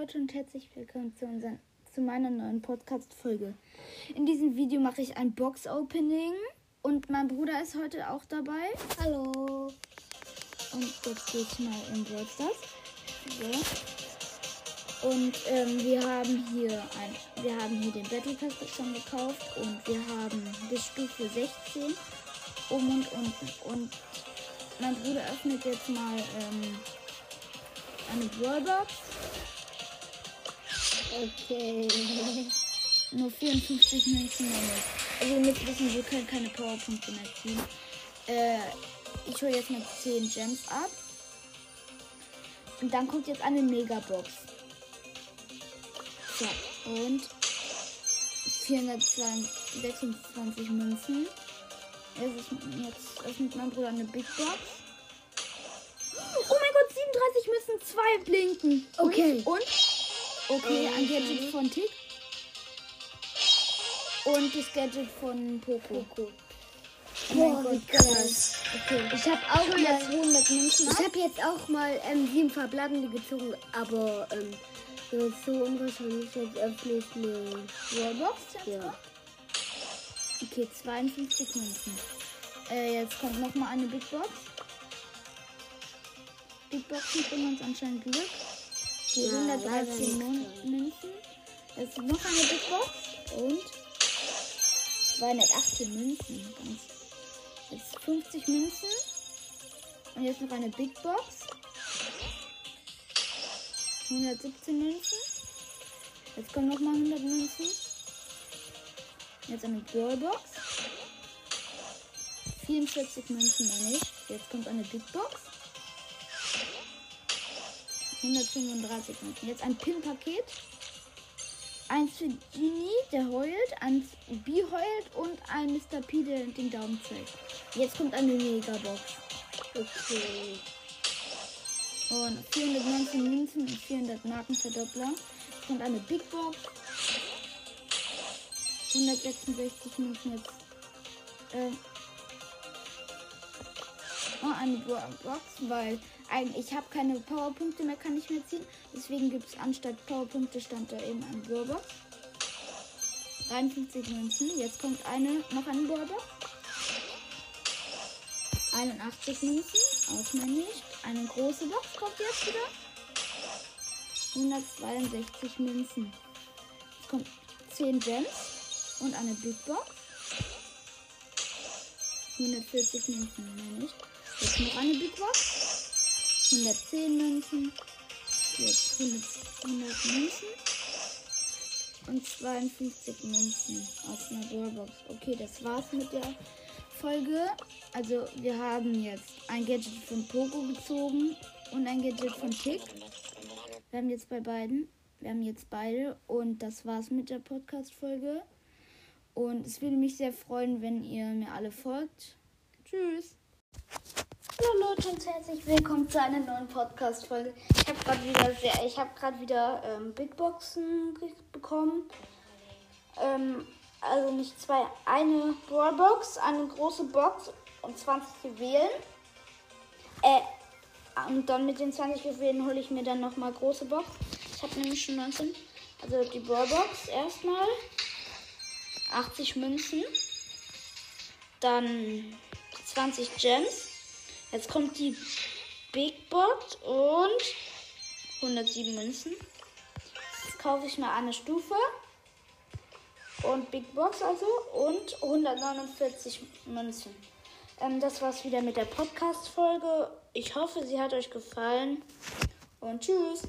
Leute und herzlich willkommen zu, unseren, zu meiner neuen Podcast-Folge. In diesem Video mache ich ein Box-Opening und mein Bruder ist heute auch dabei. Hallo. Und jetzt gehe ich mal in Brawl. So. Und ähm, wir haben hier ein, wir haben hier den Battle Pass schon gekauft und wir haben bis Stufe 16 um und unten. Und mein Bruder öffnet jetzt mal ähm, eine Brawlbox. Okay. Nur 54 Münzen nicht. Also ihr müsst wissen, wir können keine Powerpunkte mehr ziehen. Äh, ich hole jetzt mal 10 Gems ab. Und dann kommt jetzt eine Megabox. So, und 426 Münzen. Jetzt, ist, jetzt öffnet mein Bruder eine Big Box. Oh mein Gott, 37 müssen zwei blinken. Okay. Und? Okay, ein Gadget von Tick. Und das Gadget von Poco. Cool. Oh mein Gott, krass. Okay. Ich habe auch jetzt mal, 100 Münzen ich ab. habe jetzt auch mal ähm, sieben verbleibende gezogen, aber ähm, das ist so unwahrscheinlich. Jetzt öffne ich eine Wallbox. ja. Okay, 52 Münzen. Äh, jetzt kommt noch mal eine Big Box. Big Boxen bringen uns anscheinend Glück. Okay, Ja, 113 leider nicht Mun drin. Münzen. Jetzt noch eine Big Box. Und 218 Münzen. Ganz. Jetzt 50 Münzen. Und jetzt noch eine Big Box. 117 Münzen. Jetzt kommen noch mal 100 Münzen. Jetzt eine Brawlbox. 44 Münzen meine ich. Jetzt kommt eine Big Box. 135 Münzen. Jetzt ein Pin-Paket. Eins für Genie, der heult. Eins B heult. Und ein Mr. P, der den Daumen zeigt. Jetzt kommt eine Megabox. Okay. Und 419 Münzen und 400 Markenverdoppler. Jetzt kommt eine Big Box. 166 Münzen jetzt. Äh, oh, eine Box, weil eigentlich ich habe keine Powerpunkte mehr, kann ich mehr ziehen. Deswegen gibt es anstatt Powerpunkte stand da eben eine Brawlbox. 53 Münzen. Jetzt kommt eine, noch eine Brawlbox. 81 Münzen, auch mehr nicht. Eine große Box kommt jetzt wieder. 162 Münzen. Jetzt kommt 10 Gems und eine Big Box. 140 Münzen, mehr nicht. Jetzt noch eine Big Box. 110 Münzen. Jetzt 100, 100 Münzen. Und 52 Münzen aus einer Brawlbox. Okay, das war's mit der Folge. Also wir haben jetzt ein Gadget von Poco gezogen und ein Gadget von Tick. Wir haben jetzt bei beiden. Wir haben jetzt beide und das war's mit der Podcast-Folge. Und es würde mich sehr freuen, wenn ihr mir alle folgt. Tschüss. Hallo Leute und herzlich willkommen zu einer neuen Podcast-Folge. Ich habe gerade wieder sehr, ich habe gerade wieder ähm, Big Boxen bekommen. Ähm, also nicht zwei, eine Brawlbox, eine große Box und 20 Juwelen. Äh, und dann mit den 20 Juwelen hole ich mir dann nochmal große Box. Ich habe nämlich schon 19. Also die Brawlbox erstmal. 80 Münzen. Dann 20 Gems. Jetzt kommt die Big Box und 107 Münzen. Jetzt kaufe ich mal eine Stufe. Und Big Box also. Und 149 Münzen. Ähm, das war's wieder mit der Podcast-Folge. Ich hoffe, sie hat euch gefallen. Und tschüss.